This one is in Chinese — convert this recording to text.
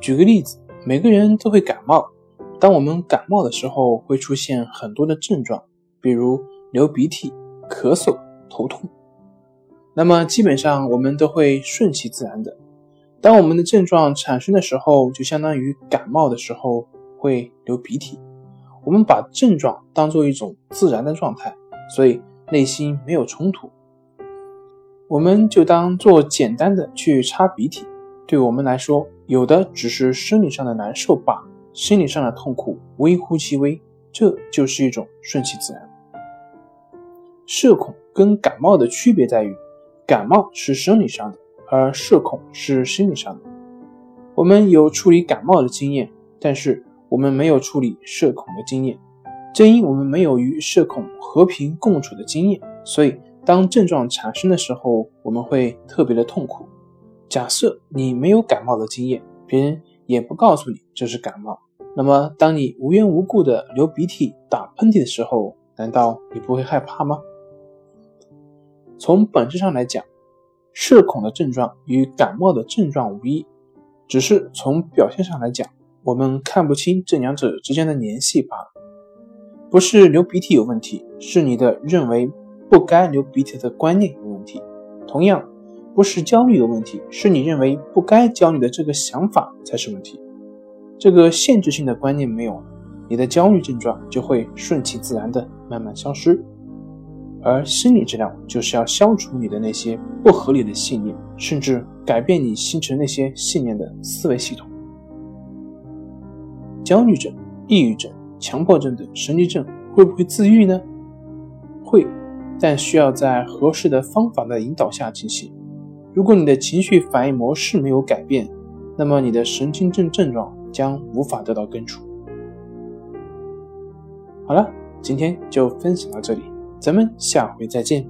举个例子，每个人都会感冒。当我们感冒的时候，会出现很多的症状，比如流鼻涕、咳嗽、头痛。那么基本上我们都会顺其自然的。当我们的症状产生的时候，就相当于感冒的时候会流鼻涕。我们把症状当做一种自然的状态，所以内心没有冲突。我们就当做简单的去擦鼻涕。对我们来说，有的只是生理上的难受罢了，心理上的痛苦微乎其微，这就是一种顺其自然。社恐跟感冒的区别在于，感冒是生理上的，而社恐是心理上的。我们有处理感冒的经验，但是我们没有处理社恐的经验。正因我们没有与社恐和平共处的经验，所以当症状产生的时候，我们会特别的痛苦。假设你没有感冒的经验，别人也不告诉你这是感冒，那么当你无缘无故的流鼻涕、打喷嚏的时候，难道你不会害怕吗？从本质上来讲，社恐的症状与感冒的症状无异，只是从表现上来讲，我们看不清这两者之间的联系罢了。不是流鼻涕有问题，是你的认为不该流鼻涕的观念有问题。同样。不是焦虑有问题，是你认为不该焦虑的这个想法才是问题。这个限制性的观念没有了，你的焦虑症状就会顺其自然的慢慢消失。而心理治疗就是要消除你的那些不合理的信念，甚至改变你形成那些信念的思维系统。焦虑症、抑郁症、强迫症等神经症会不会自愈呢？会，但需要在合适的方法的引导下进行。如果你的情绪反应模式没有改变，那么你的神经症症状将无法得到根除。好了，今天就分享到这里，咱们下回再见。